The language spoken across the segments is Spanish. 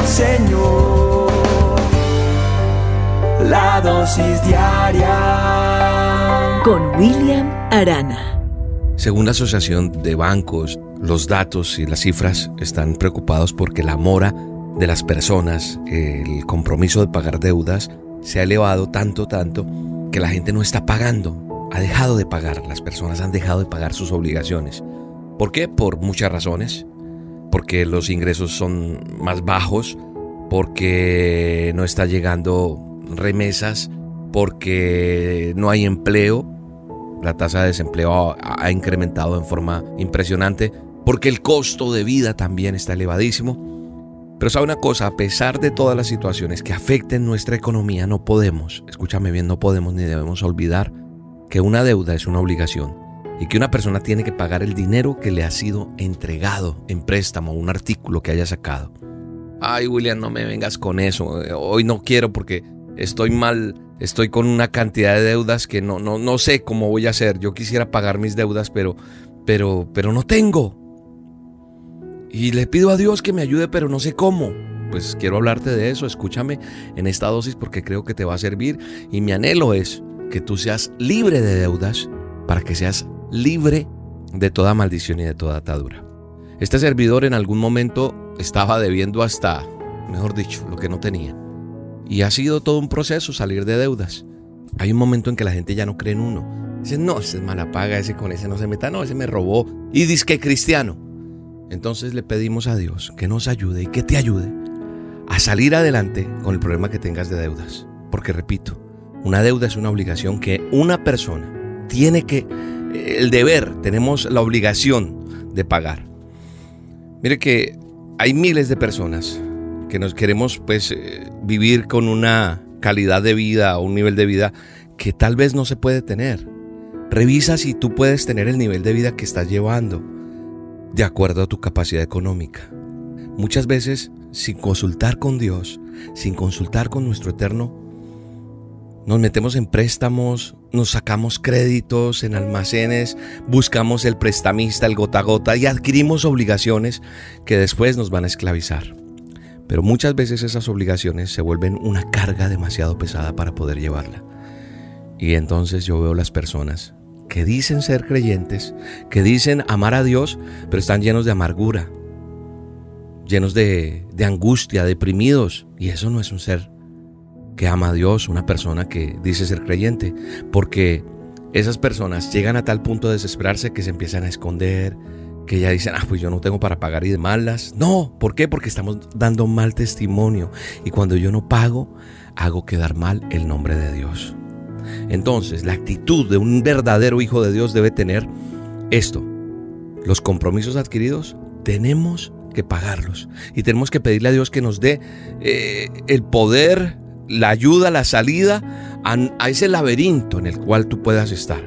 del Señor. La dosis diaria con William Arana. Según la Asociación de Bancos, los datos y las cifras están preocupados porque la mora de las personas, el compromiso de pagar deudas, se ha elevado tanto, tanto, que la gente no está pagando, ha dejado de pagar, las personas han dejado de pagar sus obligaciones. ¿Por qué? Por muchas razones. Porque los ingresos son más bajos, porque no está llegando remesas, porque no hay empleo, la tasa de desempleo ha incrementado en forma impresionante porque el costo de vida también está elevadísimo. Pero sabe una cosa, a pesar de todas las situaciones que afecten nuestra economía, no podemos, escúchame bien, no podemos ni debemos olvidar que una deuda es una obligación y que una persona tiene que pagar el dinero que le ha sido entregado en préstamo, un artículo que haya sacado. Ay, William, no me vengas con eso. Hoy no quiero porque estoy mal estoy con una cantidad de deudas que no, no, no sé cómo voy a hacer. Yo quisiera pagar mis deudas, pero, pero, pero no tengo. Y le pido a Dios que me ayude, pero no sé cómo. Pues quiero hablarte de eso, escúchame en esta dosis porque creo que te va a servir y mi anhelo es que tú seas libre de deudas para que seas libre de toda maldición y de toda atadura. Este servidor en algún momento estaba debiendo hasta, mejor dicho, lo que no tenía. Y ha sido todo un proceso salir de deudas. Hay un momento en que la gente ya no cree en uno. Dice, no, ese es mala paga, ese con ese no se meta, no, ese me robó. Y dice que cristiano. Entonces le pedimos a Dios que nos ayude y que te ayude a salir adelante con el problema que tengas de deudas. Porque repito, una deuda es una obligación que una persona tiene que, el deber, tenemos la obligación de pagar. Mire que hay miles de personas que nos queremos pues eh, vivir con una calidad de vida o un nivel de vida que tal vez no se puede tener. Revisa si tú puedes tener el nivel de vida que estás llevando de acuerdo a tu capacidad económica. Muchas veces, sin consultar con Dios, sin consultar con nuestro eterno, nos metemos en préstamos, nos sacamos créditos en almacenes, buscamos el prestamista, el gota a gota y adquirimos obligaciones que después nos van a esclavizar. Pero muchas veces esas obligaciones se vuelven una carga demasiado pesada para poder llevarla. Y entonces yo veo las personas que dicen ser creyentes, que dicen amar a Dios, pero están llenos de amargura, llenos de, angustia, deprimidos. Y eso no es un ser que ama a Dios, una persona que dice ser creyente, porque esas personas llegan a tal punto de desesperarse que se empiezan a esconder, que ya dicen, ah, pues yo no tengo para pagar y de malas. No, ¿por qué? Porque estamos dando mal testimonio. Y cuando yo no pago, hago quedar mal el nombre de Dios. Entonces, la actitud de un verdadero hijo de Dios debe tener esto. Los compromisos adquiridos tenemos que pagarlos. Y tenemos que pedirle a Dios que nos dé eh, el poder, la ayuda, la salida a, ese laberinto en el cual tú puedas estar.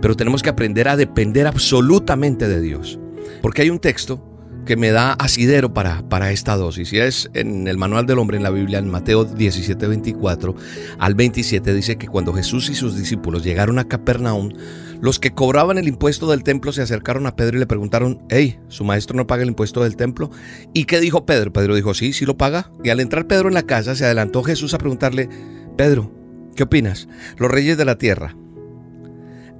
Pero tenemos que aprender a depender absolutamente de Dios. Porque hay un texto que me da asidero para, para esta dosis. Y es en el manual del hombre en la Biblia, en Mateo 17, 24 al 27, dice que cuando Jesús y sus discípulos llegaron a Capernaum, los que cobraban el impuesto del templo se acercaron a Pedro y le preguntaron, hey, ¿su maestro no paga el impuesto del templo? ¿Y qué dijo Pedro? Pedro dijo, sí, sí lo paga. Y al entrar Pedro en la casa, se adelantó Jesús a preguntarle, Pedro, ¿qué opinas? Los reyes de la tierra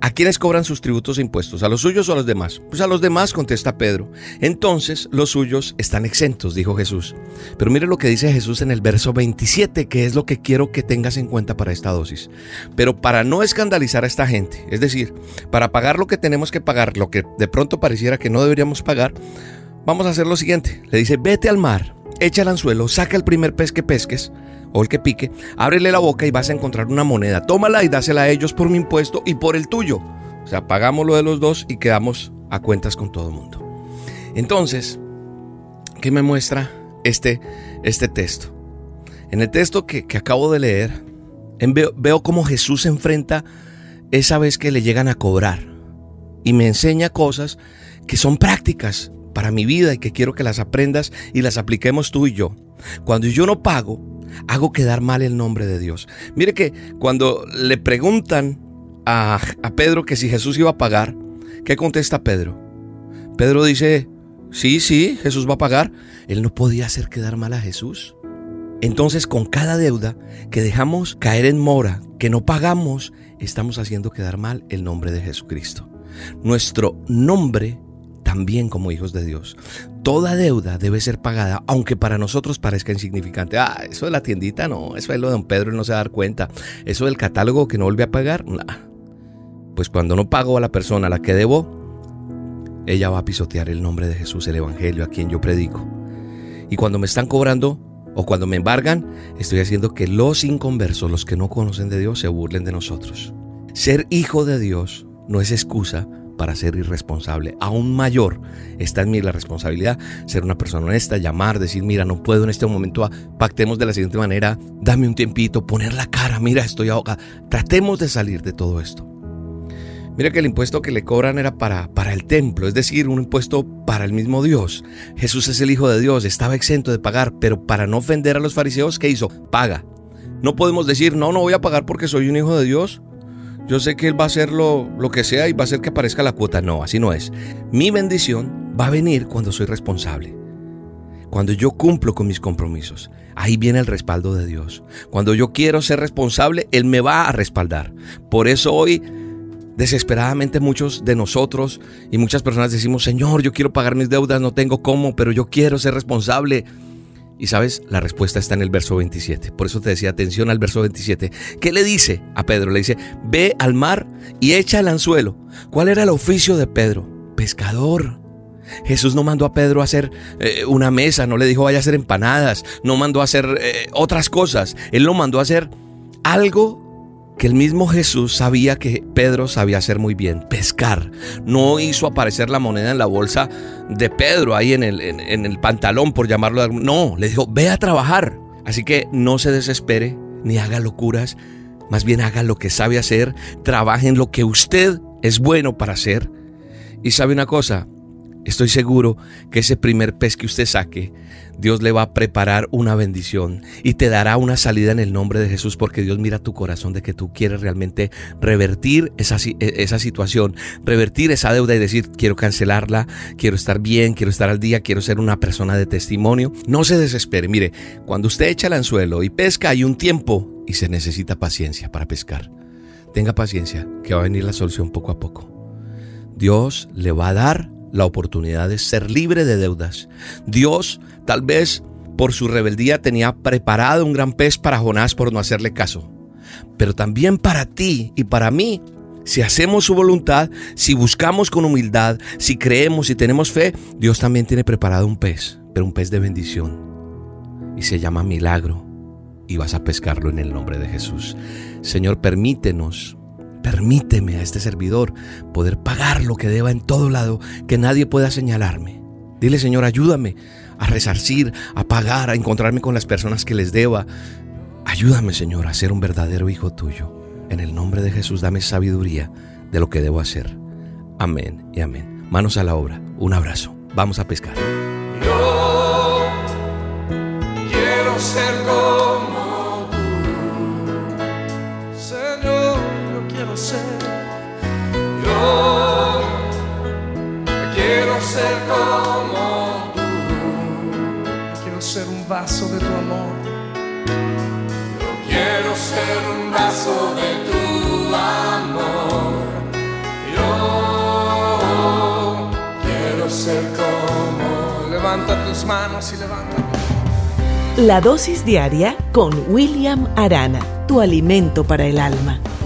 ¿A quiénes cobran sus tributos e impuestos? ¿A los suyos o a los demás? Pues a los demás, contesta Pedro. Entonces los suyos están exentos, dijo Jesús. Pero mire lo que dice Jesús en el verso 27, que es lo que quiero que tengas en cuenta para esta dosis. Pero para no escandalizar a esta gente, es decir, para pagar lo que tenemos que pagar, lo que de pronto pareciera que no deberíamos pagar, vamos a hacer lo siguiente. Le dice, vete al mar, echa el anzuelo, saca el primer pez que pesques o el que pique, ábrele la boca y vas a encontrar una moneda. Tómala y dásela a ellos por mi impuesto y por el tuyo. O sea, pagamos lo de los dos y quedamos a cuentas con todo el mundo. Entonces, ¿qué me muestra este, este texto? En el texto que, acabo de leer, veo, veo cómo Jesús se enfrenta esa vez que le llegan a cobrar y me enseña cosas que son prácticas para mi vida y que quiero que las aprendas y las apliquemos tú y yo. Cuando yo no pago, hago quedar mal el nombre de Dios. Mire que cuando le preguntan a, a Pedro que si Jesús iba a pagar, ¿qué contesta Pedro? Pedro dice, sí, sí, Jesús va a pagar. Él no podía hacer quedar mal a Jesús. Entonces con cada deuda que dejamos caer en mora, que no pagamos, estamos haciendo quedar mal el nombre de Jesucristo. Nuestro nombre también como hijos de Dios. Toda deuda debe ser pagada, aunque para nosotros parezca insignificante. Ah, eso de la tiendita no, eso es lo de don Pedro y no se va a dar cuenta. Eso del catálogo que no vuelve a pagar, Pues cuando no pago a la persona a la que debo, ella va a pisotear el nombre de Jesús, el Evangelio a quien yo predico. Y cuando me están cobrando, o cuando me embargan, estoy haciendo que los inconversos, los que no conocen de Dios, se burlen de nosotros. Ser hijo de Dios no es excusa para ser irresponsable. Aún mayor está en mí la responsabilidad, ser una persona honesta, llamar, decir, mira, no puedo en este momento, pactemos de la siguiente manera, dame un tiempito, poner la cara, mira, estoy ahogada. Tratemos de salir de todo esto. Mira que el impuesto que le cobran era para, para el templo, es decir, un impuesto para el mismo Dios. Jesús es el Hijo de Dios, estaba exento de pagar, pero para no ofender a los fariseos, ¿qué hizo? Paga. No podemos decir, no, no voy a pagar porque soy un hijo de Dios. Yo sé que Él va a hacer lo, lo que sea y va a hacer que aparezca la cuota. No, así no es. Mi bendición va a venir cuando soy responsable. Cuando yo cumplo con mis compromisos. Ahí viene el respaldo de Dios. Cuando yo quiero ser responsable, Él me va a respaldar. Por eso hoy Desesperadamente muchos de nosotros y muchas personas decimos, Señor, yo quiero pagar mis deudas, no tengo cómo, pero yo quiero ser responsable. Y sabes, la respuesta está en el verso 27. Por eso te decía, atención al verso 27. ¿Qué le dice a Pedro? Le dice, ve al mar y echa el anzuelo. ¿Cuál era el oficio de Pedro? Pescador. Jesús no mandó a Pedro a hacer eh, una mesa, no le dijo vaya a hacer empanadas, no mandó a hacer eh, otras cosas. Él lo mandó a hacer algo que el mismo Jesús sabía que Pedro sabía hacer muy bien, pescar. No hizo aparecer la moneda en la bolsa de Pedro ahí en el, en, el pantalón, por llamarlo No, le dijo, ve a trabajar. Así que no se desespere ni haga locuras, más bien haga lo que sabe hacer, trabaje en lo que usted es bueno para hacer. Y sabe una cosa, Estoy seguro que ese primer pez que usted saque, Dios le va a preparar una bendición y te dará una salida en el nombre de Jesús porque Dios mira tu corazón de que tú quieres realmente revertir esa, e, esa situación, revertir esa deuda y decir, quiero cancelarla, quiero estar bien, quiero estar al día, quiero ser una persona de testimonio. No se desespere, mire, cuando usted echa el anzuelo y pesca hay un tiempo y se necesita paciencia para pescar. Tenga paciencia, que va a venir la solución poco a poco. Dios le va a dar la oportunidad de ser libre de deudas. Dios tal vez por su rebeldía tenía preparado un gran pez para Jonás por no hacerle caso. Pero también para ti y para mí, si hacemos su voluntad, si buscamos con humildad, si creemos y tenemos fe, Dios también tiene preparado un pez, pero un pez de bendición. Y se llama milagro. Y vas a pescarlo en el nombre de Jesús. Señor, permítenos Permíteme a este servidor poder pagar lo que deba en todo lado, que nadie pueda señalarme. Dile, Señor, ayúdame a resarcir, a pagar, a encontrarme con las personas que les deba. Ayúdame, Señor, a ser un verdadero hijo tuyo. En el nombre de Jesús, dame sabiduría de lo que debo hacer. Amén y amén. Manos a la obra. Un abrazo. Vamos a pescar. Vaso de tu amor. Yo quiero ser un vaso de tu amor. Yo quiero ser como. Levanta tus manos y levanta. La dosis diaria con William Arana, tu alimento para el alma.